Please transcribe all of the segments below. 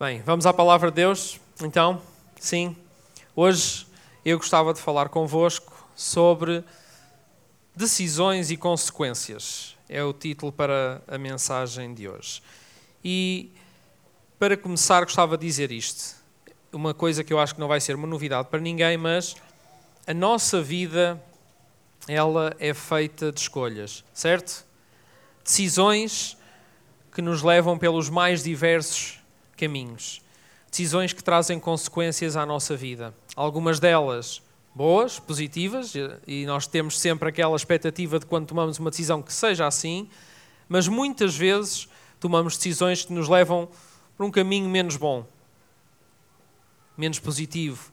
Bem, vamos à palavra de Deus, então? Sim. Hoje eu gostava de falar convosco sobre decisões e consequências. É o título para a mensagem de hoje. E para começar, gostava de dizer isto. Uma coisa que eu acho que não vai ser uma novidade para ninguém, mas a nossa vida ela é feita de escolhas, certo? Decisões que nos levam pelos mais diversos caminhos. Decisões que trazem consequências à nossa vida. Algumas delas boas, positivas, e nós temos sempre aquela expectativa de quando tomamos uma decisão que seja assim, mas muitas vezes tomamos decisões que nos levam para um caminho menos bom, menos positivo.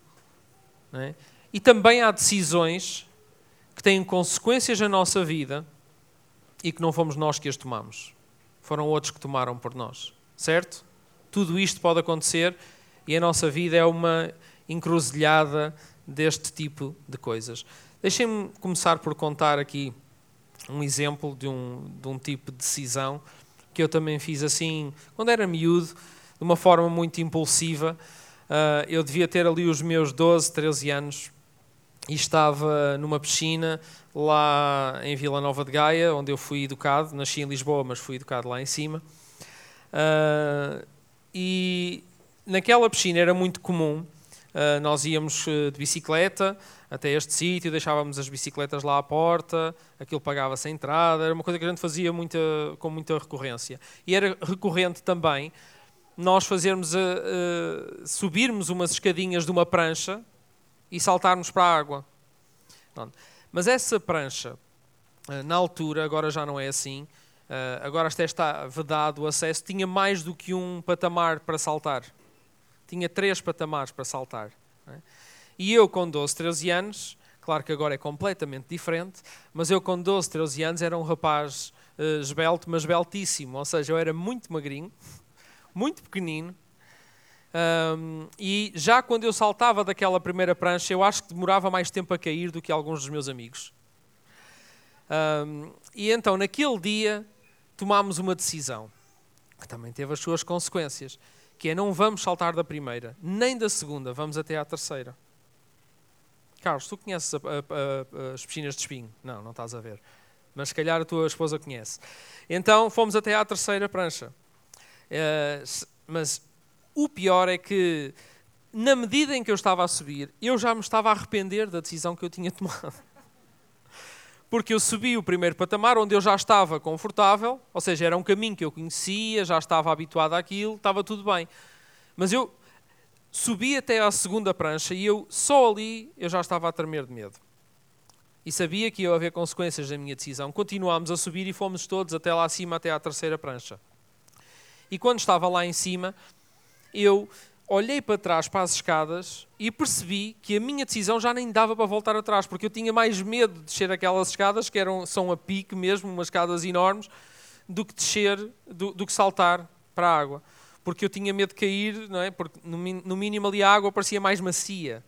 É? E também há decisões que têm consequências na nossa vida e que não fomos nós que as tomamos. Foram outros que tomaram por nós. Certo? Tudo isto pode acontecer e a nossa vida é uma encruzilhada deste tipo de coisas. Deixem-me começar por contar aqui um exemplo de um, de um tipo de decisão que eu também fiz assim, quando era miúdo, de uma forma muito impulsiva. Uh, eu devia ter ali os meus 12, 13 anos e estava numa piscina lá em Vila Nova de Gaia, onde eu fui educado. Nasci em Lisboa, mas fui educado lá em cima. Uh, e naquela piscina era muito comum, uh, nós íamos uh, de bicicleta até este sítio, deixávamos as bicicletas lá à porta, aquilo pagava-se a entrada, era uma coisa que a gente fazia muita, com muita recorrência. E era recorrente também nós fazermos, uh, subirmos umas escadinhas de uma prancha e saltarmos para a água. Mas essa prancha, na altura, agora já não é assim, agora até está vedado o acesso, tinha mais do que um patamar para saltar. Tinha três patamares para saltar. É? E eu, com 12, 13 anos, claro que agora é completamente diferente, mas eu, com 12, 13 anos, era um rapaz uh, esbelto, mas beltíssimo. Ou seja, eu era muito magrinho, muito pequenino. Um, e já quando eu saltava daquela primeira prancha, eu acho que demorava mais tempo a cair do que alguns dos meus amigos. Um, e então, naquele dia, tomámos uma decisão, que também teve as suas consequências, que é não vamos saltar da primeira, nem da segunda, vamos até à terceira. Carlos, tu conheces a, a, a, as piscinas de espinho? Não, não estás a ver. Mas se calhar a tua esposa conhece. Então fomos até à terceira prancha. Uh, mas o pior é que, na medida em que eu estava a subir, eu já me estava a arrepender da decisão que eu tinha tomado porque eu subi o primeiro patamar onde eu já estava confortável, ou seja, era um caminho que eu conhecia, já estava habituado àquilo, estava tudo bem. Mas eu subi até à segunda prancha e eu só ali eu já estava a tremer de medo. E sabia que ia haver consequências da minha decisão. Continuámos a subir e fomos todos até lá acima, até à terceira prancha. E quando estava lá em cima, eu olhei para trás para as escadas e percebi que a minha decisão já nem dava para voltar atrás, porque eu tinha mais medo de descer aquelas escadas, que eram, são a pique mesmo, umas escadas enormes, do que descer, do, do que saltar para a água. Porque eu tinha medo de cair, não é? porque no, no mínimo ali a água parecia mais macia.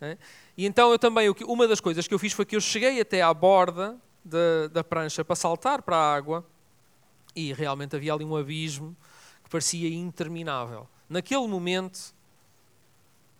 É? E então eu também, uma das coisas que eu fiz foi que eu cheguei até à borda da, da prancha para saltar para a água e realmente havia ali um abismo que parecia interminável naquele momento,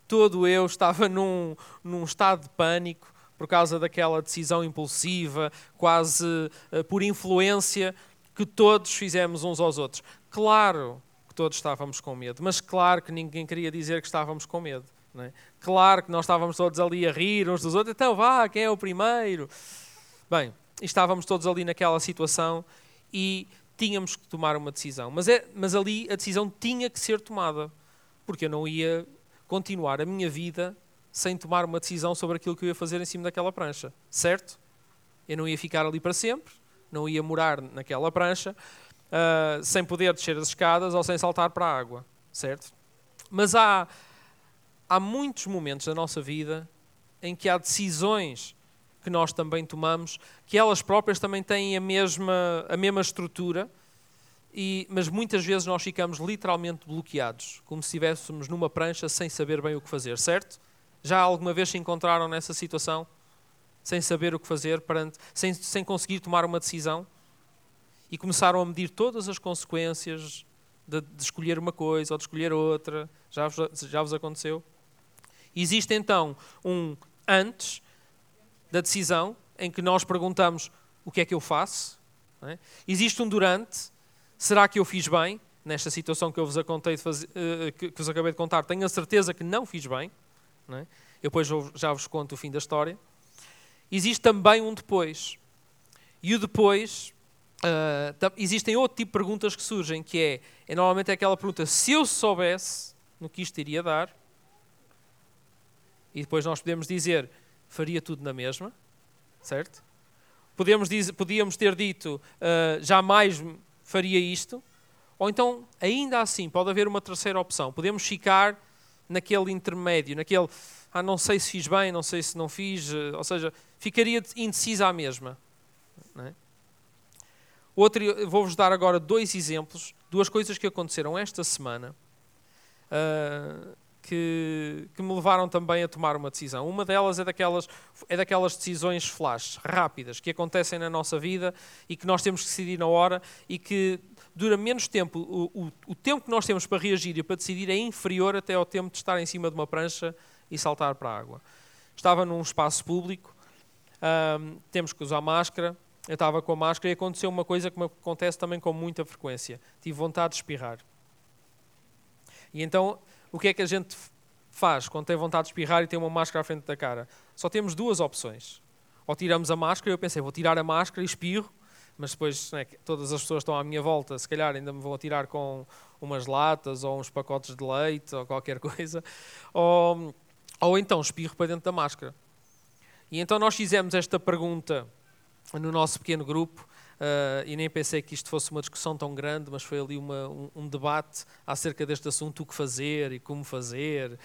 todo eu estava num, num estado de pânico por causa daquela decisão impulsiva, quase uh, por influência que todos fizemos uns aos outros. Claro que todos estávamos com medo, mas claro que ninguém queria dizer que estávamos com medo. É? Claro que nós estávamos todos ali a rir uns dos outros, então vá, quem é o primeiro? Bem, estávamos todos ali naquela situação e tínhamos que tomar uma decisão. Mas, é, mas ali a decisão tinha que ser tomada, porque eu não ia continuar a minha vida sem tomar uma decisão sobre aquilo que eu ia fazer em cima daquela prancha, certo? Eu não ia ficar ali para sempre, não ia morar naquela prancha, uh, sem poder descer as escadas ou sem saltar para a água, certo? Mas há, há muitos momentos da nossa vida em que há decisões que nós também tomamos, que elas próprias também têm a mesma, a mesma estrutura, e, mas muitas vezes nós ficamos literalmente bloqueados, como se estivéssemos numa prancha sem saber bem o que fazer, certo? Já alguma vez se encontraram nessa situação? Sem saber o que fazer, perante, sem, sem conseguir tomar uma decisão? E começaram a medir todas as consequências de, de escolher uma coisa ou de escolher outra. Já vos, já vos aconteceu? Existe então um antes da decisão, em que nós perguntamos o que é que eu faço. É? Existe um durante, será que eu fiz bem? Nesta situação que eu vos, fazer, uh, que, vos acabei de contar, tenho a certeza que não fiz bem. Não é? Eu depois já vos conto o fim da história. Existe também um depois. E o depois, uh, existem outro tipo de perguntas que surgem, que é, é normalmente aquela pergunta, se eu soubesse no que isto iria dar, e depois nós podemos dizer, faria tudo na mesma, certo? Podemos dizer, podíamos ter dito, uh, jamais faria isto, ou então, ainda assim, pode haver uma terceira opção. Podemos ficar naquele intermédio, naquele, ah, não sei se fiz bem, não sei se não fiz, uh, ou seja, ficaria indecisa à mesma. É? Outro, vou-vos dar agora dois exemplos, duas coisas que aconteceram esta semana. Uh, que, que, me levaram também a tomar uma decisão. Uma delas é daquelas, é daquelas decisões flash, rápidas, que acontecem na nossa vida e que nós temos que decidir na hora e que dura menos tempo. O, o, o tempo que nós temos para reagir e para decidir é inferior até ao tempo de estar em cima de uma prancha e saltar para a água. Estava num espaço público, temos que usar máscara, eu estava com a máscara e aconteceu uma coisa que me acontece também com muita frequência. Tive vontade de espirrar. E então o que é que a gente faz quando tem vontade de espirrar e tem uma máscara à frente da cara? Só temos duas opções. Ou tiramos a máscara, eu pensei, vou tirar a máscara e espirro, mas depois né, todas as pessoas estão à minha volta, se calhar ainda me vão tirar com umas latas ou uns pacotes de leite ou qualquer coisa. Ou, ou então espirro para dentro da máscara. E então nós fizemos esta pergunta no nosso pequeno grupo Uh, e nem pensei que isto fosse uma discussão tão grande, mas foi ali uma, um, um, debate acerca deste assunto, o que fazer e como fazer.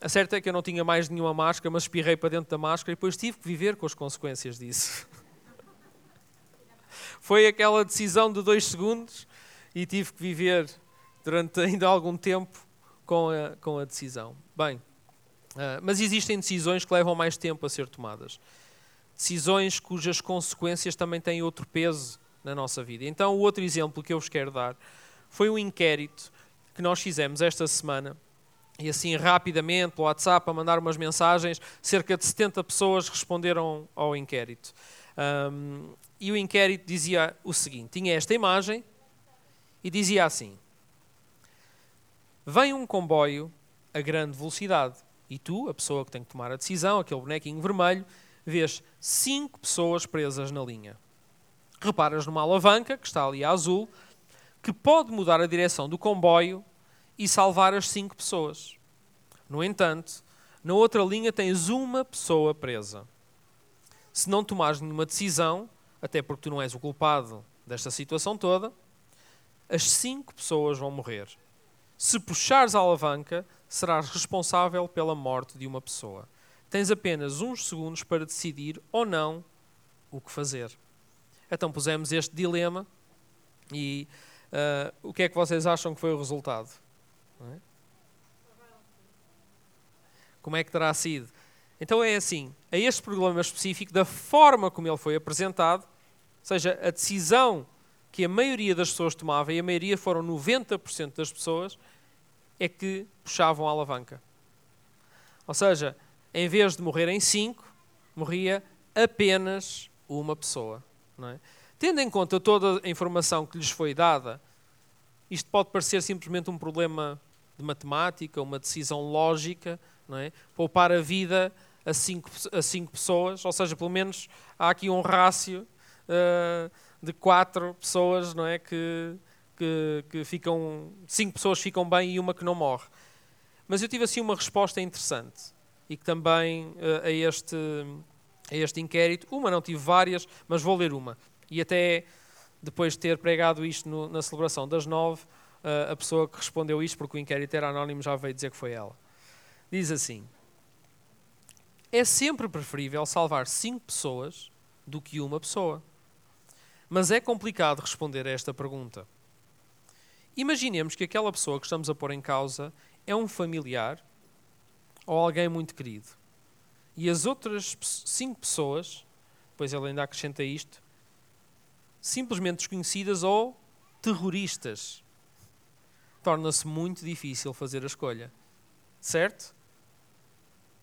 A certa é que eu não tinha mais nenhuma máscara, mas espirrei para dentro da máscara e depois tive que viver com as consequências disso. foi aquela decisão de dois segundos e tive que viver durante ainda algum tempo com a, com a decisão. Bem, uh, mas existem decisões que levam mais tempo a ser tomadas decisões cujas consequências também têm outro peso na nossa vida. Então, o outro exemplo que eu vos quero dar foi um inquérito que nós fizemos esta semana. E assim, rapidamente, pelo WhatsApp, a mandar umas mensagens, cerca de 70 pessoas responderam ao inquérito. Um, e o inquérito dizia o seguinte: tinha esta imagem e dizia assim: Vem um comboio a grande velocidade e tu, a pessoa que tem que tomar a decisão, aquele bonequinho vermelho, vês cinco pessoas presas na linha. Reparas numa alavanca, que está ali a azul, que pode mudar a direção do comboio e salvar as cinco pessoas. No entanto, na outra linha tens uma pessoa presa. Se não tomares nenhuma decisão, até porque tu não és o culpado desta situação toda, as cinco pessoas vão morrer. Se puxares a alavanca, serás responsável pela morte de uma pessoa tens apenas uns segundos para decidir ou não o que fazer. Então pusemos este dilema e uh, o que é que vocês acham que foi o resultado? É? Como é que terá sido? Então é assim, a este problema específico, da forma como ele foi apresentado, ou seja, a decisão que a maioria das pessoas tomava, e a maioria foram 90% das pessoas, é que puxavam a alavanca. Ou seja, em vez de morrerem cinco, morria apenas uma pessoa. É? Tendo em conta toda a informação que lhes foi dada, isto pode parecer simplesmente um problema de matemática, uma decisão lógica, é? poupar a vida a cinco, a cinco pessoas, ou seja, pelo menos há aqui um rácio uh, de quatro pessoas não é? que, que, que ficam, cinco pessoas ficam bem e uma que não morre. Mas eu tive assim uma resposta interessante e que também uh, a, este, a este inquérito, uma não tive várias, mas vou ler uma. E até depois de ter pregado isto no, na celebração das nove, uh, a pessoa que respondeu isto, porque o inquérito era anónimo, já veio dizer que foi ela. Diz assim: É sempre preferível salvar cinco pessoas do que uma pessoa. Mas é complicado responder a esta pergunta. Imaginemos que aquela pessoa que estamos a pôr em causa é um familiar ou alguém muito querido. E as outras cinco pessoas, pois ele ainda acrescenta isto, simplesmente desconhecidas ou terroristas. torna-se muito difícil fazer a escolha. Certo?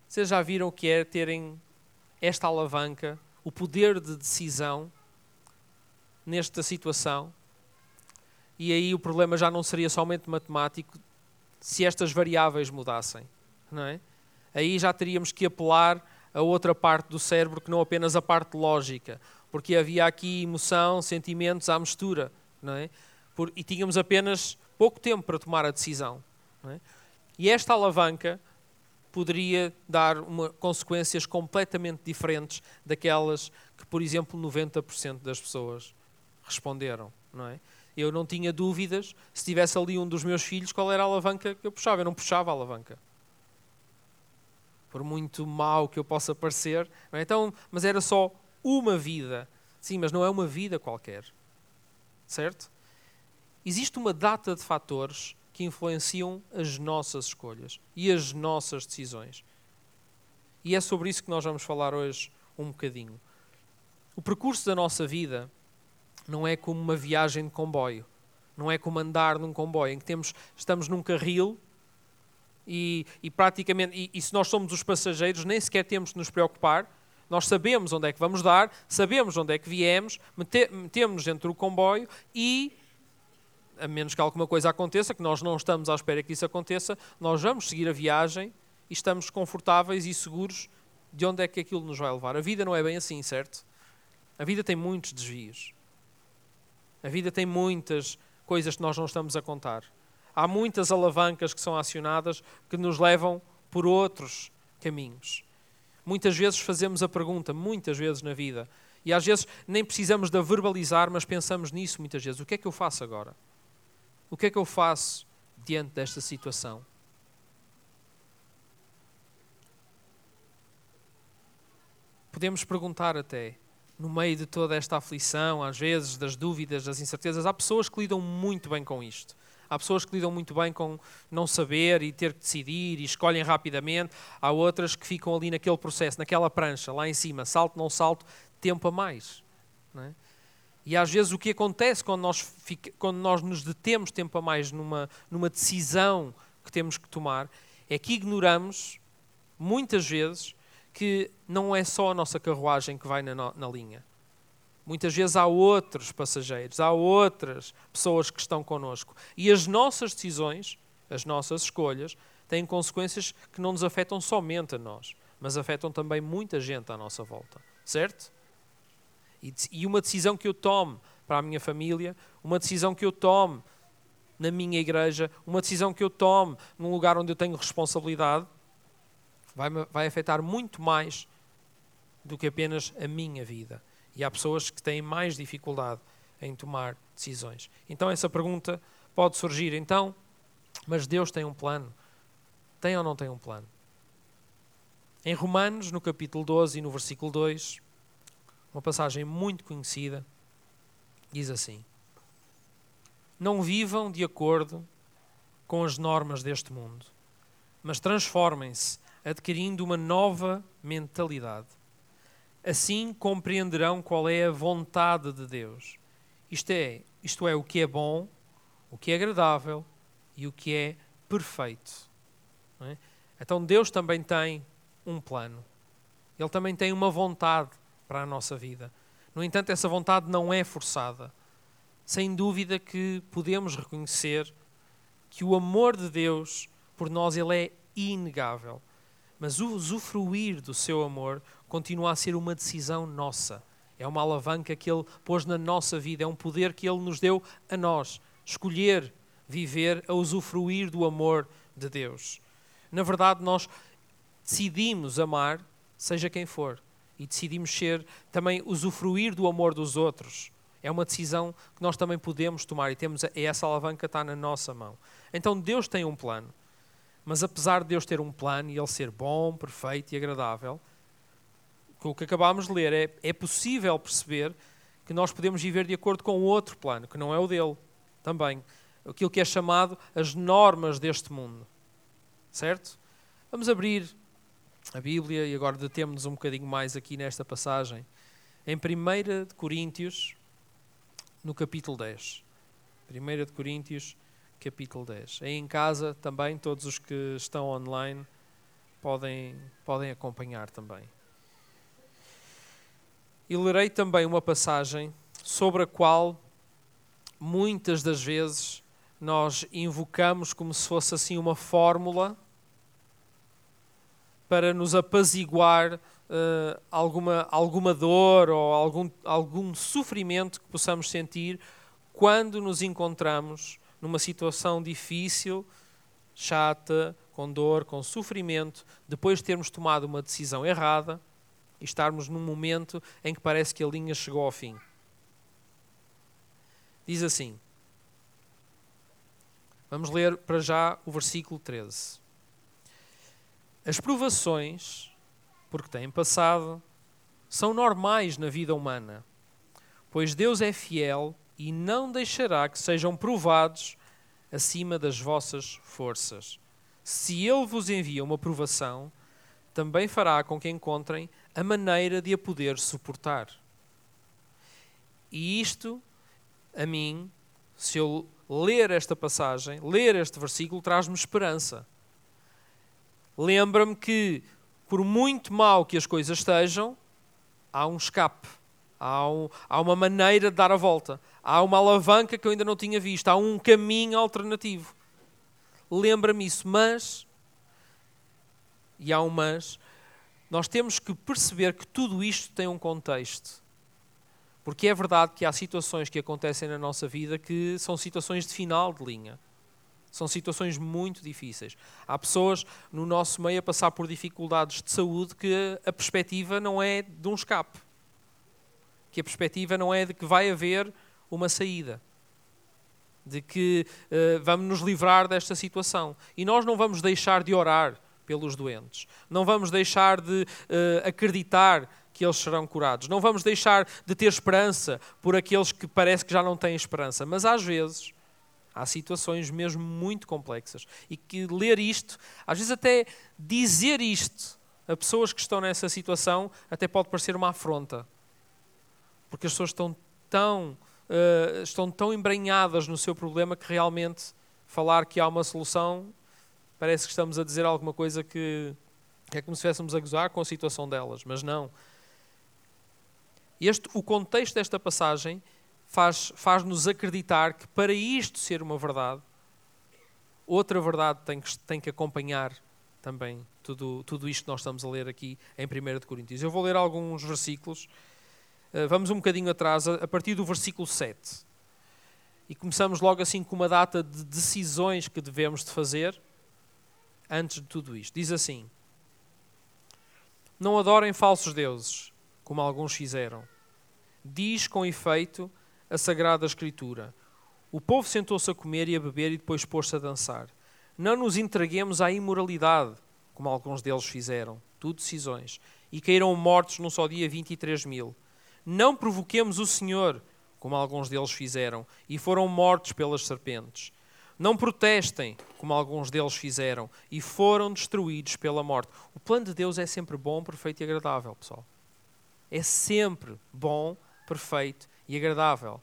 Vocês já viram o que é terem esta alavanca, o poder de decisão nesta situação? E aí o problema já não seria somente matemático se estas variáveis mudassem, não é? Aí já teríamos que apelar a outra parte do cérebro que não apenas a parte lógica, porque havia aqui emoção, sentimentos à mistura, não é? Por, e tínhamos apenas pouco tempo para tomar a decisão. É? E esta alavanca poderia dar uma, consequências completamente diferentes daquelas que, por exemplo, 90% das pessoas responderam. Não é? Eu não tinha dúvidas, se tivesse ali um dos meus filhos, qual era a alavanca que eu puxava. Eu não puxava a alavanca. Por muito mal que eu possa parecer. É? Então, mas era só uma vida. Sim, mas não é uma vida qualquer. Certo? Existe uma data de fatores que influenciam as nossas escolhas e as nossas decisões. E é sobre isso que nós vamos falar hoje um bocadinho. O percurso da nossa vida não é como uma viagem de comboio, não é como andar num comboio em que temos, estamos num carril e, e praticamente, e, e se nós somos os passageiros, nem sequer temos de nos preocupar, nós sabemos onde é que vamos dar, sabemos onde é que viemos, metemos-nos dentro do comboio e a menos que alguma coisa aconteça, que nós não estamos à espera que isso aconteça, nós vamos seguir a viagem e estamos confortáveis e seguros de onde é que aquilo nos vai levar. A vida não é bem assim, certo? A vida tem muitos desvios. A vida tem muitas coisas que nós não estamos a contar. Há muitas alavancas que são acionadas que nos levam por outros caminhos. Muitas vezes fazemos a pergunta, muitas vezes na vida, e às vezes nem precisamos de verbalizar, mas pensamos nisso muitas vezes. O que é que eu faço agora? O que é que eu faço diante desta situação? Podemos perguntar até, no meio de toda esta aflição, às vezes, das dúvidas, das incertezas, há pessoas que lidam muito bem com isto. Há pessoas que lidam muito bem com não saber e ter que decidir e escolhem rapidamente. Há outras que ficam ali naquele processo, naquela prancha, lá em cima, salto, não salto, tempo a mais. É? E às vezes o que acontece quando nós, quando nós nos detemos tempo a mais numa, numa decisão que temos que tomar é que ignoramos, muitas vezes, que não é só a nossa carruagem que vai na, na linha. Muitas vezes há outros passageiros, há outras pessoas que estão connosco. E as nossas decisões, as nossas escolhas, têm consequências que não nos afetam somente a nós, mas afetam também muita gente à nossa volta. Certo? E uma decisão que eu tome para a minha família, uma decisão que eu tome na minha igreja, uma decisão que eu tome num lugar onde eu tenho responsabilidade, vai, vai afetar muito mais do que apenas a minha vida. E há pessoas que têm mais dificuldade em tomar decisões. Então essa pergunta pode surgir. Então, mas Deus tem um plano? Tem ou não tem um plano? Em Romanos, no capítulo 12 e no versículo 2, uma passagem muito conhecida, diz assim: Não vivam de acordo com as normas deste mundo, mas transformem-se, adquirindo uma nova mentalidade. Assim compreenderão qual é a vontade de Deus. Isto é, isto é o que é bom, o que é agradável e o que é perfeito. É? Então Deus também tem um plano. Ele também tem uma vontade para a nossa vida. No entanto, essa vontade não é forçada. Sem dúvida que podemos reconhecer que o amor de Deus por nós ele é inegável. Mas usufruir do seu amor continua a ser uma decisão nossa. É uma alavanca que ele pôs na nossa vida, é um poder que ele nos deu a nós. Escolher viver a usufruir do amor de Deus. Na verdade, nós decidimos amar, seja quem for e decidimos ser também usufruir do amor dos outros. É uma decisão que nós também podemos tomar e temos e essa alavanca está na nossa mão. Então Deus tem um plano. Mas apesar de Deus ter um plano e ele ser bom, perfeito e agradável, com o que acabámos de ler, é, é possível perceber que nós podemos viver de acordo com outro plano, que não é o dele, também. Aquilo que é chamado as normas deste mundo. Certo? Vamos abrir a Bíblia e agora detemos-nos um bocadinho mais aqui nesta passagem. Em 1 Coríntios, no capítulo 10. 1 Coríntios, capítulo 10. Aí em casa também, todos os que estão online podem, podem acompanhar também. E lerei também uma passagem sobre a qual muitas das vezes nós invocamos como se fosse assim uma fórmula para nos apaziguar uh, alguma, alguma dor ou algum, algum sofrimento que possamos sentir quando nos encontramos numa situação difícil, chata, com dor, com sofrimento, depois de termos tomado uma decisão errada e estarmos num momento em que parece que a linha chegou ao fim. Diz assim. Vamos ler para já o versículo 13. As provações, porque têm passado, são normais na vida humana, pois Deus é fiel e não deixará que sejam provados acima das vossas forças. Se Ele vos envia uma provação, também fará com que encontrem a maneira de a poder suportar. E isto, a mim, se eu ler esta passagem, ler este versículo, traz-me esperança. Lembra-me que, por muito mal que as coisas estejam, há um escape, há, um, há uma maneira de dar a volta, há uma alavanca que eu ainda não tinha visto, há um caminho alternativo. Lembra-me isso, mas, e há um mas, nós temos que perceber que tudo isto tem um contexto. Porque é verdade que há situações que acontecem na nossa vida que são situações de final de linha. São situações muito difíceis. Há pessoas no nosso meio a passar por dificuldades de saúde que a perspectiva não é de um escape. Que a perspectiva não é de que vai haver uma saída. De que uh, vamos nos livrar desta situação. E nós não vamos deixar de orar pelos doentes. Não vamos deixar de uh, acreditar que eles serão curados. Não vamos deixar de ter esperança por aqueles que parece que já não têm esperança. Mas às vezes há situações mesmo muito complexas e que ler isto, às vezes até dizer isto a pessoas que estão nessa situação, até pode parecer uma afronta. Porque as pessoas estão tão, uh, estão tão embranhadas no seu problema que realmente falar que há uma solução parece que estamos a dizer alguma coisa que é como se estivéssemos a gozar com a situação delas, mas não. Este, o contexto desta passagem faz-nos faz acreditar que para isto ser uma verdade, outra verdade tem que, tem que acompanhar também tudo, tudo isto que nós estamos a ler aqui em 1 Coríntios. Eu vou ler alguns versículos. Eh, vamos um bocadinho atrás, a partir do versículo 7. E começamos logo assim com uma data de decisões que devemos de fazer antes de tudo isto. Diz assim: Não adorem falsos deuses, como alguns fizeram. Diz com efeito a Sagrada Escritura: O povo sentou-se a comer e a beber e depois pôs-se a dançar. Não nos entreguemos à imoralidade, como alguns deles fizeram, tudo decisões, e caíram mortos num só dia 23 mil. Não provoquemos o Senhor, como alguns deles fizeram, e foram mortos pelas serpentes. Não protestem, como alguns deles fizeram, e foram destruídos pela morte. O plano de Deus é sempre bom, perfeito e agradável, pessoal. É sempre bom, perfeito e agradável.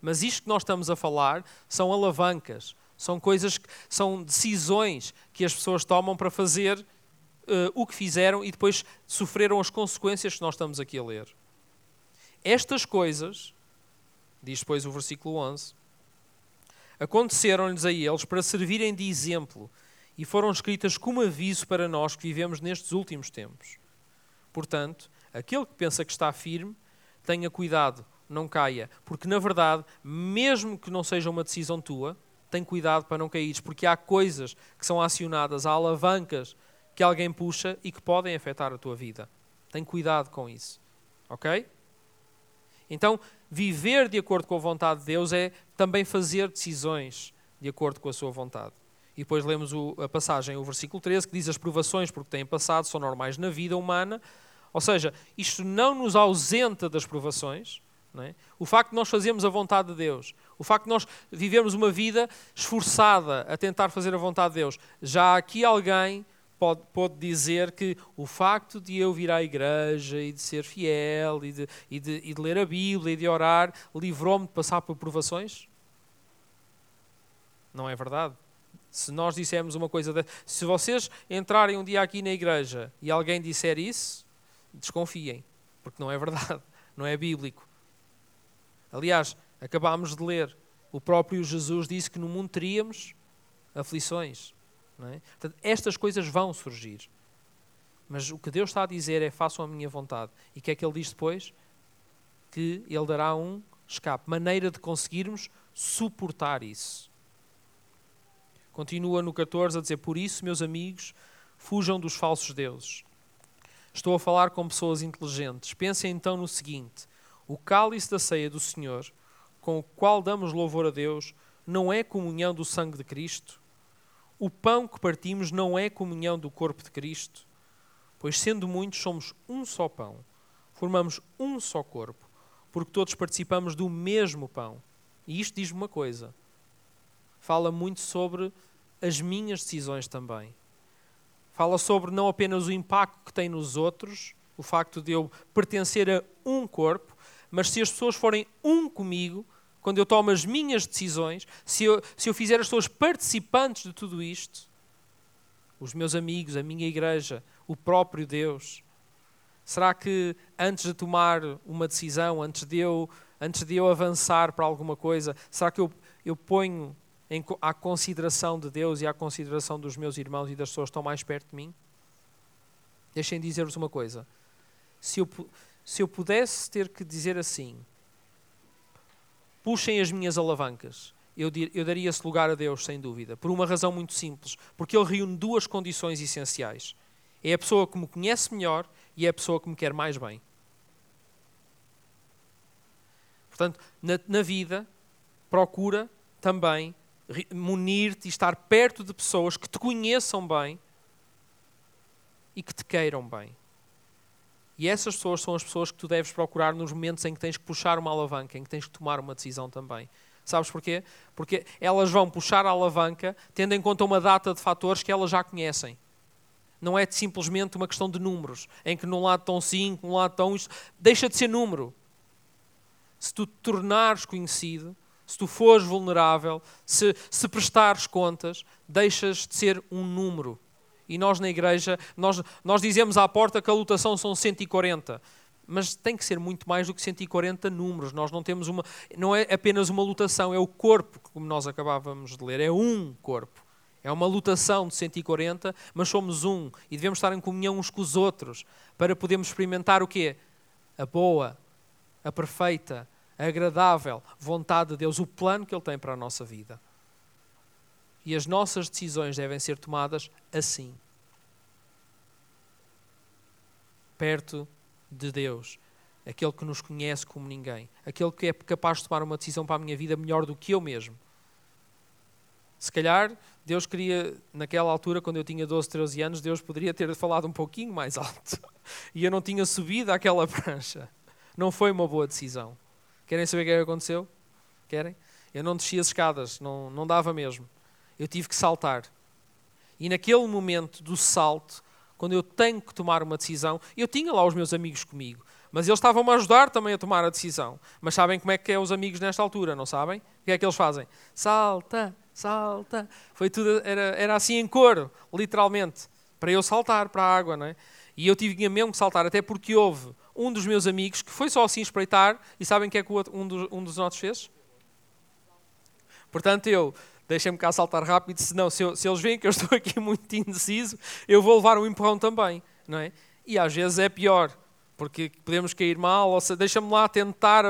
Mas isto que nós estamos a falar são alavancas, são coisas, são decisões que as pessoas tomam para fazer uh, o que fizeram e depois sofreram as consequências que nós estamos aqui a ler. Estas coisas, diz depois o versículo 11, aconteceram-lhes a eles para servirem de exemplo e foram escritas como aviso para nós que vivemos nestes últimos tempos. Portanto, aquele que pensa que está firme, tenha cuidado, não caia, porque na verdade, mesmo que não seja uma decisão tua, tem cuidado para não cair, porque há coisas que são acionadas, há alavancas que alguém puxa e que podem afetar a tua vida. Tem cuidado com isso. OK? Então, viver de acordo com a vontade de Deus é também fazer decisões de acordo com a sua vontade. E depois lemos o, a passagem, o versículo 13, que diz: As provações, porque têm passado, são normais na vida humana. Ou seja, isto não nos ausenta das provações. É? O facto de nós fazermos a vontade de Deus, o facto de nós vivermos uma vida esforçada a tentar fazer a vontade de Deus, já há aqui alguém pode, pode dizer que o facto de eu vir à igreja e de ser fiel e de, e de, e de ler a Bíblia e de orar livrou-me de passar por provações? Não é verdade? Se nós dissermos uma coisa, de... se vocês entrarem um dia aqui na igreja e alguém disser isso, desconfiem, porque não é verdade, não é bíblico. Aliás, acabámos de ler, o próprio Jesus disse que no mundo teríamos aflições. É? Portanto, estas coisas vão surgir. Mas o que Deus está a dizer é: façam a minha vontade. E o que é que Ele diz depois? Que Ele dará um escape, maneira de conseguirmos suportar isso. Continua no 14 a dizer: Por isso, meus amigos, fujam dos falsos deuses. Estou a falar com pessoas inteligentes. Pensem então no seguinte: o cálice da ceia do Senhor, com o qual damos louvor a Deus, não é comunhão do sangue de Cristo? O pão que partimos não é comunhão do corpo de Cristo? Pois, sendo muitos, somos um só pão, formamos um só corpo, porque todos participamos do mesmo pão. E isto diz-me uma coisa: fala muito sobre as minhas decisões também. Fala sobre não apenas o impacto que tem nos outros, o facto de eu pertencer a um corpo, mas se as pessoas forem um comigo, quando eu tomo as minhas decisões, se eu, se eu fizer as pessoas participantes de tudo isto, os meus amigos, a minha igreja, o próprio Deus, será que antes de tomar uma decisão, antes de eu, antes de eu avançar para alguma coisa, será que eu, eu ponho em, à consideração de Deus e à consideração dos meus irmãos e das pessoas que estão mais perto de mim? Deixem dizer-vos uma coisa. Se eu, se eu pudesse ter que dizer assim, puxem as minhas alavancas, eu, eu daria esse lugar a Deus, sem dúvida, por uma razão muito simples. Porque Ele reúne duas condições essenciais. É a pessoa que me conhece melhor e é a pessoa que me quer mais bem. Portanto, na, na vida, procura também munir-te e estar perto de pessoas que te conheçam bem e que te queiram bem. E essas pessoas são as pessoas que tu deves procurar nos momentos em que tens que puxar uma alavanca, em que tens que tomar uma decisão também. Sabes porquê? Porque elas vão puxar a alavanca tendo em conta uma data de fatores que elas já conhecem. Não é simplesmente uma questão de números, em que num lado estão 5, num lado estão isto. Deixa de ser número. Se tu te tornares conhecido, se tu fores vulnerável, se, se prestares contas, deixas de ser um número. E nós na igreja, nós, nós dizemos à porta que a lotação são 140 mas tem que ser muito mais do que 140 números. Nós não temos uma, não é apenas uma lotação, é o corpo, como nós acabávamos de ler, é um corpo. É uma lotação de 140, mas somos um e devemos estar em comunhão uns com os outros para podermos experimentar o quê? A boa, a perfeita, a agradável vontade de Deus, o plano que Ele tem para a nossa vida. E as nossas decisões devem ser tomadas assim. Perto de Deus, aquele que nos conhece como ninguém, aquele que é capaz de tomar uma decisão para a minha vida melhor do que eu mesmo. Se calhar Deus queria, naquela altura, quando eu tinha 12, 13 anos, Deus poderia ter falado um pouquinho mais alto. E eu não tinha subido àquela prancha. Não foi uma boa decisão. Querem saber o que, é aconteceu? Querem? Eu não desci as escadas, não, não dava mesmo. Eu tive que saltar. E naquele momento do salto, quando eu tenho que tomar uma decisão, eu tinha lá os meus amigos comigo, mas eles estavam-me a ajudar também a tomar a decisão. Mas sabem como é que é os amigos nesta altura, não sabem? O que é que eles fazem? Salta, salta. Foi tudo, era, era assim em coro, literalmente, para eu saltar para a água, não é? E eu tive mesmo que saltar, até porque houve um dos meus amigos que foi só assim espreitar, e sabem o que é que um dos, um dos nossos fez? Portanto, eu deixem-me cá saltar rápido, senão se, eu, se eles veem que eu estou aqui muito indeciso, eu vou levar um empurrão também, não é? E às vezes é pior, porque podemos cair mal, ou seja, deixa-me lá tentar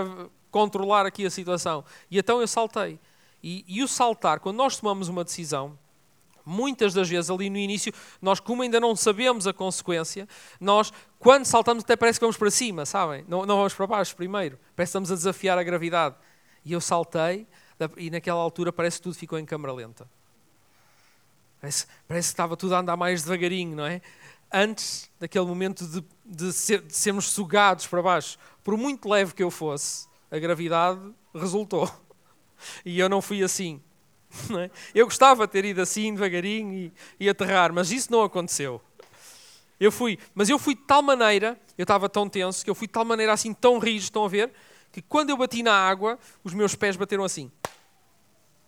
controlar aqui a situação. E então eu saltei. E, e o saltar, quando nós tomamos uma decisão, muitas das vezes ali no início, nós como ainda não sabemos a consequência, nós quando saltamos até parece que vamos para cima, sabem? Não, não vamos para baixo primeiro, parece que estamos a desafiar a gravidade. E eu saltei e naquela altura parece que tudo ficou em câmara lenta. Parece, parece que estava tudo a andar mais devagarinho, não é? Antes daquele momento de, de, ser, de sermos sugados para baixo, por muito leve que eu fosse, a gravidade resultou. E eu não fui assim. É? Eu gostava de ter ido assim, devagarinho e, e aterrar, mas isso não aconteceu. Eu fui, mas eu fui de tal maneira, eu estava tão tenso, que eu fui de tal maneira assim, tão rígido, estão a ver, que quando eu bati na água, os meus pés bateram assim.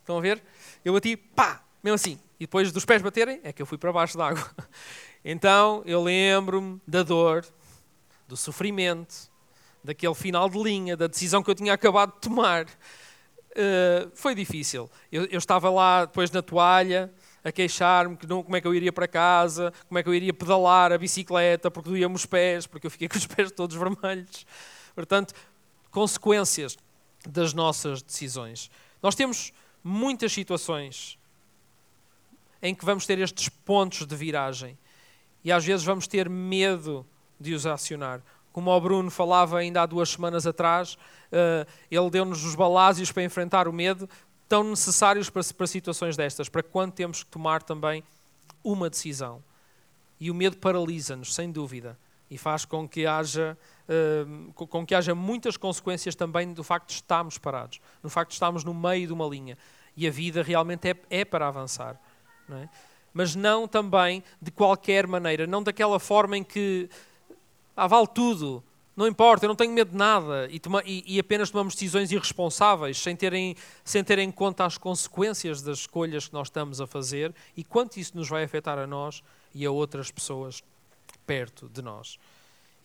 Estão a ver? eu bati, pá, mesmo assim. E depois dos pés baterem, é que eu fui para baixo d'água. Então eu lembro-me da dor, do sofrimento, daquele final de linha, da decisão que eu tinha acabado de tomar. Uh, foi difícil. Eu, eu, estava lá depois na toalha a queixar-me que não, como é que eu iria para casa, como é que eu iria pedalar a bicicleta porque doía-me os pés, porque eu fiquei com os pés todos vermelhos. Portanto, consequências das nossas decisões. Nós temos muitas situações em que vamos ter estes pontos de viragem e às vezes vamos ter medo de os acionar. Como o Bruno falava ainda há duas semanas atrás, eh, ele deu-nos os balásios para enfrentar o medo, tão necessários para, situações destas, para quando temos que tomar também uma decisão. E o medo paralisa-nos, sem dúvida, e faz com que haja uh, com que haja muitas consequências também do facto de estarmos parados, no facto de estarmos no meio de uma linha. E a vida realmente é, é para avançar. Não é? Mas não também de qualquer maneira, não daquela forma em que ah, vale tudo, não importa, eu não tenho medo de nada, e, toma, e, e, apenas tomamos decisões irresponsáveis, sem ter, em, sem ter em conta as consequências das escolhas que nós estamos a fazer e quanto isso nos vai afetar a nós e a outras pessoas perto de nós.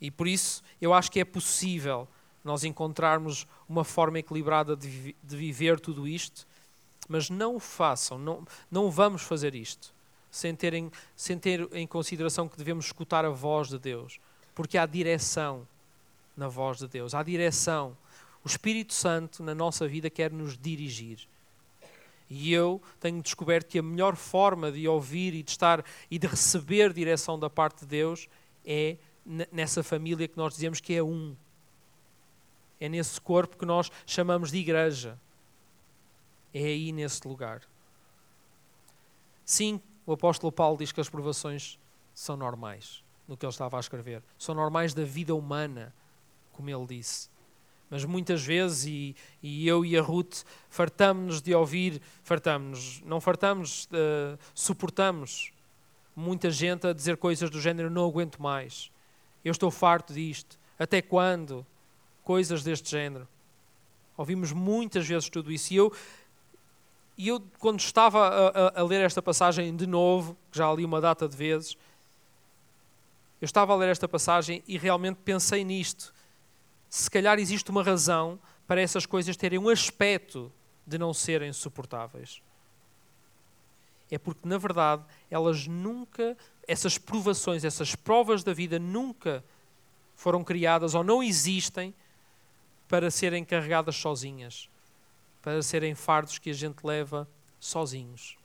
E por isso eu acho que é possível nós encontrarmos uma forma equilibrada de, de viver tudo isto, mas não o façam, não, não vamos fazer isto sem ter, em, sem ter em consideração que devemos escutar a voz de Deus, porque há direção na voz de Deus, há direção. O Espírito Santo na nossa vida quer nos dirigir. E eu tenho descoberto que a melhor forma de ouvir e de estar e de receber direção da parte de Deus é nessa família que nós dizemos que é um. É nesse corpo que nós chamamos de igreja. É aí nesse lugar. Sim, o apóstolo Paulo diz que as provações são normais, no que ele estava a escrever. São normais da vida humana, como ele disse. Mas muitas vezes, e, e eu e a Ruth fartamos-nos de ouvir, fartamos não fartamos, uh, suportamos muita gente a dizer coisas do género: não aguento mais. Eu estou farto disto. Até quando? Coisas deste género. Ouvimos muitas vezes tudo isso. E eu, e eu quando estava a, a, a ler esta passagem de novo, já li uma data de vezes, eu estava a ler esta passagem e realmente pensei nisto. Se calhar existe uma razão para essas coisas terem um aspecto de não serem suportáveis. É porque, na verdade, elas nunca essas provações, essas provas da vida nunca foram criadas ou não existem para serem carregadas sozinhas, para serem fardos que a gente leva sozinhos.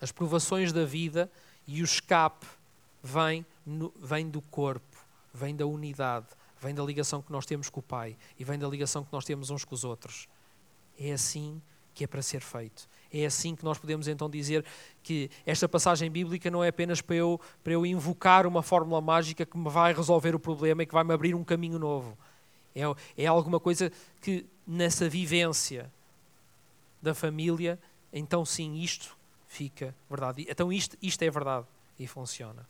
As provações da vida e o escape vêm, vêm do corpo, vêm da unidade, vêm da ligação que nós temos com o Pai e vêm da ligação que nós temos uns com os outros. É assim que é para ser feito. É assim que nós podemos então dizer que esta passagem bíblica não é apenas para eu, para eu invocar uma fórmula mágica que me vai resolver o problema e que vai me abrir um caminho novo. É, é alguma coisa que nessa vivência da família, então sim, isto fica verdade. Então isto, isto é verdade e funciona.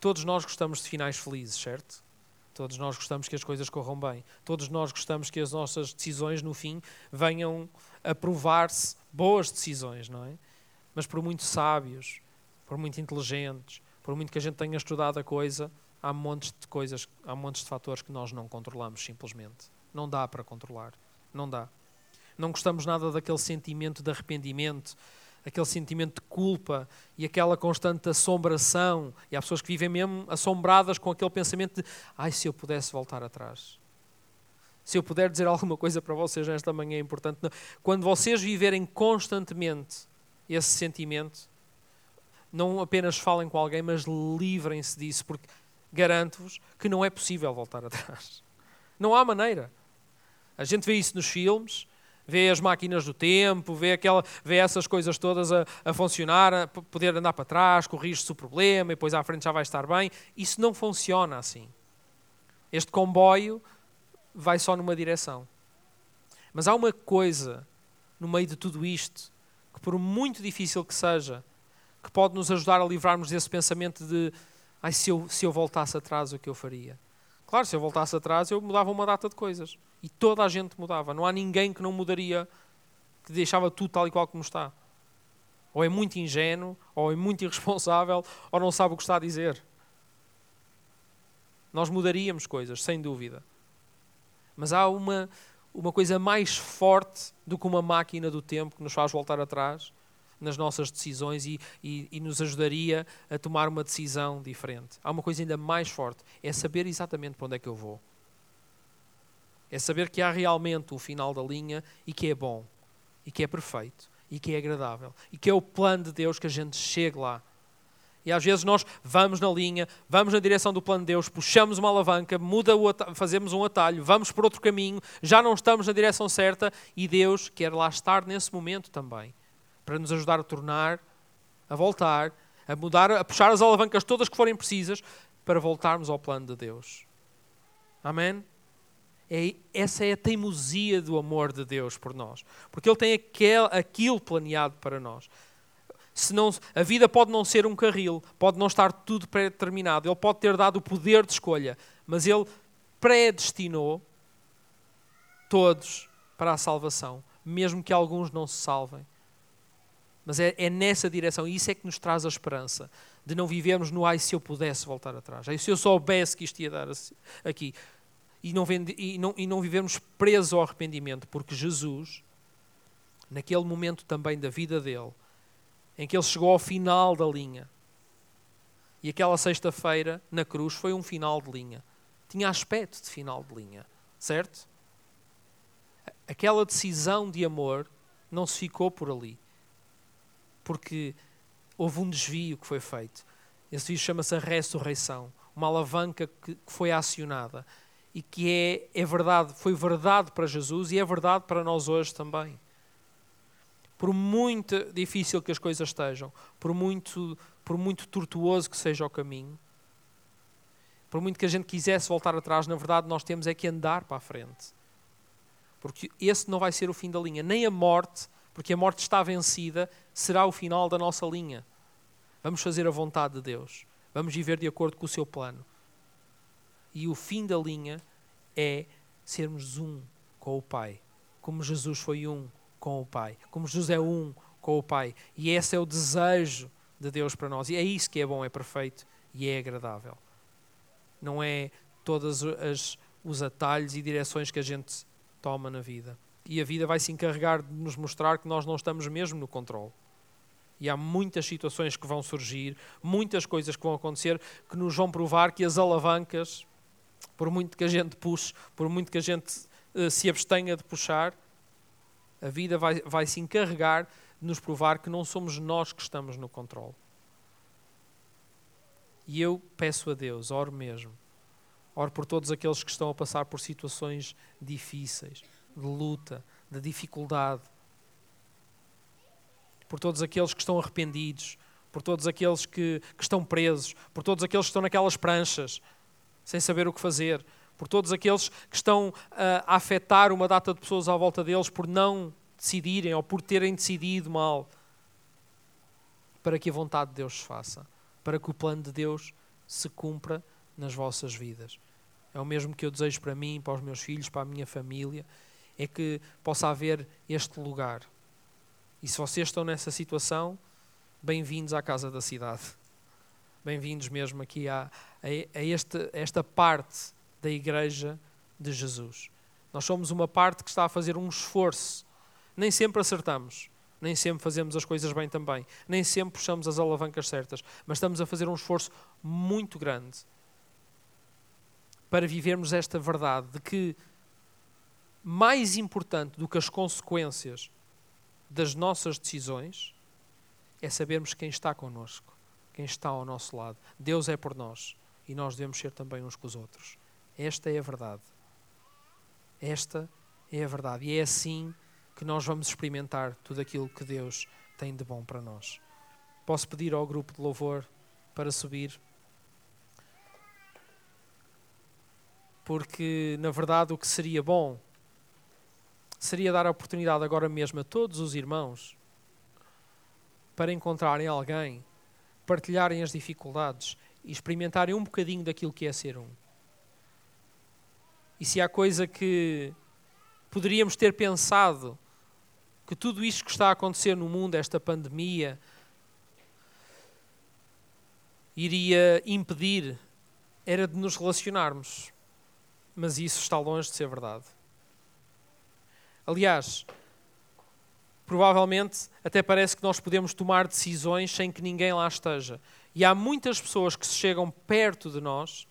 Todos nós gostamos de finais felizes, certo? Todos nós gostamos que as coisas corram bem. Todos nós gostamos que as nossas decisões, no fim, venham a provar-se boas decisões, não é? Mas por muito sábios, por muito inteligentes, por muito que a gente tenha estudado a coisa, há montes de coisas, há montes de fatores que nós não controlamos simplesmente. Não dá para controlar. Não dá. Não gostamos nada daquele sentimento de arrependimento, aquele sentimento de culpa e aquela constante assombração. E há pessoas que vivem mesmo assombradas com aquele pensamento de: ai, se eu pudesse voltar atrás. Se eu puder dizer alguma coisa para vocês nesta manhã é importante. Quando vocês viverem constantemente esse sentimento, não apenas falem com alguém, mas livrem-se disso, porque garanto-vos que não é possível voltar atrás. Não há maneira. A gente vê isso nos filmes, vê as máquinas do tempo, vê, aquela, vê essas coisas todas a, a funcionar, a poder andar para trás, corrige-se o problema e depois à frente já vai estar bem. Isso não funciona assim. Este comboio vai só numa direção. Mas há uma coisa no meio de tudo isto que, por muito difícil que seja, que pode nos ajudar a livrarmos desse pensamento de ai, se eu, se eu voltasse atrás, o que eu faria? Claro, se eu voltasse atrás, eu mudava uma data de coisas. E toda a gente mudava. Não há ninguém que não mudaria, que deixava tudo tal e qual como está. Ou é muito ingênuo, ou é muito irresponsável, ou não sabe o que está a dizer. Nós mudaríamos coisas, sem dúvida. Mas há uma, uma coisa mais forte do que uma máquina do tempo que nos faz voltar atrás nas nossas decisões e, e, e, nos ajudaria a tomar uma decisão diferente. Há uma coisa ainda mais forte: é saber exatamente para onde é que eu vou. É saber que há realmente o final da linha e que é bom, e que é perfeito, e que é agradável, e que é o plano de Deus que a gente chegue lá. E às vezes nós vamos na linha, vamos na direção do plano de Deus, puxamos uma alavanca, muda fazemos um atalho, vamos por outro caminho, já não estamos na direção certa e Deus quer lá estar nesse momento também, para nos ajudar a tornar, a voltar, a mudar, a puxar as alavancas todas que forem precisas para voltarmos ao plano de Deus. Amém? É, essa é a teimosia do amor de Deus por nós. Porque Ele tem aquilo planeado para nós. Senão, a vida pode não ser um carril, pode não estar tudo pré-determinado, Ele pode ter dado o poder de escolha, mas Ele predestinou todos para a salvação, mesmo que alguns não se salvem. Mas é, é, nessa direção, e isso é que nos traz a esperança de não vivermos no ai se eu pudesse voltar atrás, ai se eu soubesse que isto ia dar aqui e não, vende, e não, e não vivermos presos ao arrependimento, porque Jesus, naquele momento também da vida dele, em que ele chegou ao final da linha, e aquela sexta-feira na cruz foi um final de linha. Tinha aspecto de final de linha, certo? Aquela decisão de amor não se ficou por ali, porque houve um desvio que foi feito. Esse desvio chama-se a ressurreição, uma alavanca que foi acionada e que é, é verdade, foi verdade para Jesus e é verdade para nós hoje também. Por muito difícil que as coisas estejam, por muito, por muito tortuoso que seja o caminho, por muito que a gente quisesse voltar atrás, na verdade nós temos é que andar para a frente. Porque esse não vai ser o fim da linha. Nem a morte, porque a morte está vencida, será o final da nossa linha. Vamos fazer a vontade de Deus. Vamos viver de acordo com o seu plano. E o fim da linha é sermos um com o Pai, como Jesus foi um com o Pai, como Jesus é um com o Pai. E esse é o desejo de Deus para nós. E é isso que é bom, é perfeito e é agradável. Não é todos os atalhos e direções que a gente toma na vida. E a vida vai se encarregar de nos mostrar que nós não estamos mesmo no controle. E há muitas situações que vão surgir, muitas coisas que vão acontecer que nos vão provar que as alavancas por muito que a gente puxe, por muito que a gente uh, se abstenha de puxar, a vida vai, vai se encarregar de nos provar que não somos nós que estamos no controle. E eu peço a Deus, oro mesmo, oro por todos aqueles que estão a passar por situações difíceis, de luta, de dificuldade, por todos aqueles que estão arrependidos, por todos aqueles que, que estão presos, por todos aqueles que estão naquelas pranchas, sem saber o que fazer, por todos aqueles que estão a afetar uma data de pessoas à volta deles por não decidirem ou por terem decidido mal, para que a vontade de Deus se faça, para que o plano de Deus se cumpra nas vossas vidas. É o mesmo que eu desejo para mim, para os meus filhos, para a minha família, é que possa haver este lugar. E se vocês estão nessa situação, bem-vindos à casa da cidade bem-vindos mesmo aqui a, este, a esta parte da Igreja de Jesus. Nós somos uma parte que está a fazer um esforço. Nem sempre acertamos, nem sempre fazemos as coisas bem também, nem sempre puxamos as alavancas certas, mas estamos a fazer um esforço muito grande para vivermos esta verdade de que mais importante do que as consequências das nossas decisões é sabermos quem está connosco quem está ao nosso lado. Deus é por nós e nós devemos ser também uns com os outros. Esta é a verdade. Esta é a verdade. E é assim que nós vamos experimentar tudo aquilo que Deus tem de bom para nós. Posso pedir ao grupo de louvor para subir? Porque, na verdade, o que seria bom seria dar a oportunidade agora mesmo a todos os irmãos para encontrarem alguém partilharem as dificuldades e experimentarem um bocadinho daquilo que é ser um. E se há coisa que poderíamos ter pensado que tudo isto que está a acontecer no mundo, esta pandemia, iria impedir era de nos relacionarmos. Mas isso está longe de ser verdade. Aliás, provavelmente até parece que nós podemos tomar decisões sem que ninguém lá esteja. E há muitas pessoas que se chegam perto de nós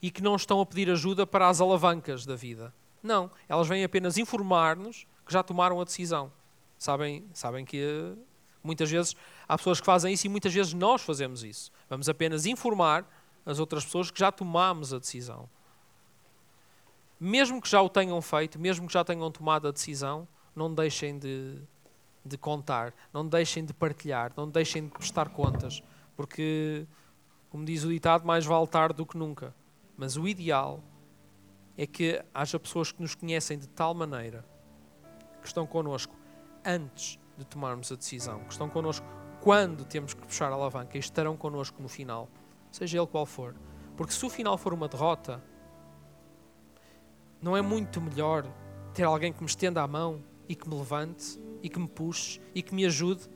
e que não estão a pedir ajuda para as alavancas da vida. Não, elas vêm apenas informar-nos que já tomaram a decisão. Sabem, sabem que eh, muitas vezes há pessoas que fazem isso e muitas vezes nós fazemos isso. Vamos apenas informar as outras pessoas que já tomamos a decisão. Mesmo que já o tenham feito, mesmo que já tenham tomado a decisão, não deixem de, de contar, não deixem de partilhar, não deixem de prestar contas, porque, como diz o ditado, mais vale tarde do que nunca. Mas o ideal é que haja pessoas que nos conhecem de tal maneira que estão connosco antes de tomarmos a decisão, que estão connosco quando temos que puxar a alavanca e estarão connosco no final, seja ele qual for. Porque se o final for uma derrota, não é muito melhor ter alguém que me estenda a mão e que me levante e que me puxe e que me ajude?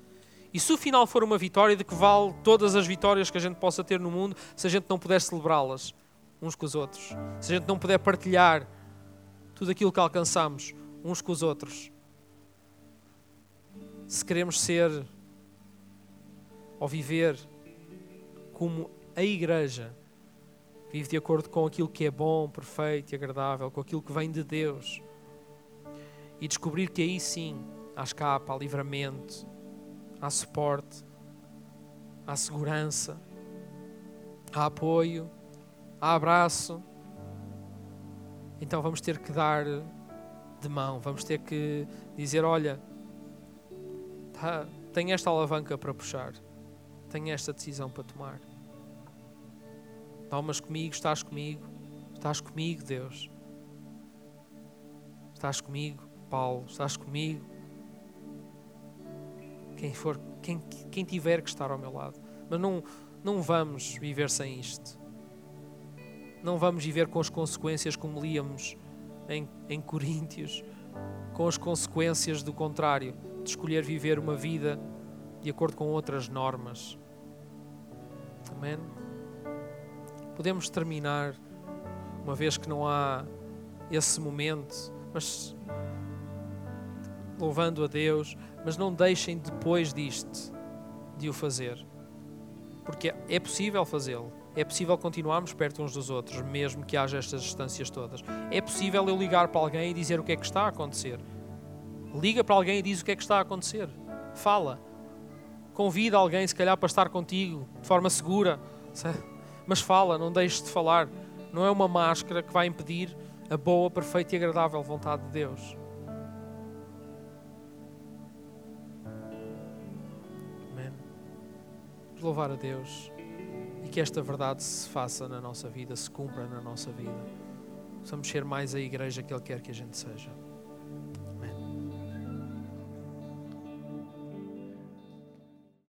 E se o final for uma vitória, de que vale todas as vitórias que a gente possa ter no mundo se a gente não puder celebrá-las uns com os outros? Se a gente não puder partilhar tudo aquilo que alcançamos uns com os outros? Se queremos ser ou viver como a igreja vive de acordo com aquilo que é bom, perfeito e agradável, com aquilo que vem de Deus. E descobrir que aí sim há escapa, há livramento, há suporte, há segurança, há apoio, há abraço. Então vamos ter que dar de mão, vamos ter que dizer: olha, tá, tenho esta alavanca para puxar, tenho esta decisão para tomar. Tomas comigo, estás comigo, estás comigo, Deus. Estás comigo, Paulo, estás comigo. Quem for, quem, quem tiver que estar ao meu lado. Mas não, não vamos viver sem isto. Não vamos viver com as consequências como líamos em, em Coríntios, com as consequências do contrário, de escolher viver uma vida de acordo com outras normas. Amém? Podemos terminar, uma vez que não há esse momento, mas louvando a Deus, mas não deixem depois disto de o fazer. Porque é possível fazê-lo. É possível continuarmos perto uns dos outros, mesmo que haja estas distâncias todas. É possível eu ligar para alguém e dizer o que é que está a acontecer. Liga para alguém e diz o que é que está a acontecer. Fala. Convida alguém, se calhar, para estar contigo de forma segura. Mas fala, não deixes de falar. Não é uma máscara que vai impedir a boa, perfeita e agradável vontade de Deus. Amém. Vamos louvar a Deus e que esta verdade se faça na nossa vida, se cumpra na nossa vida. Vamos ser mais a igreja que Ele quer que a gente seja.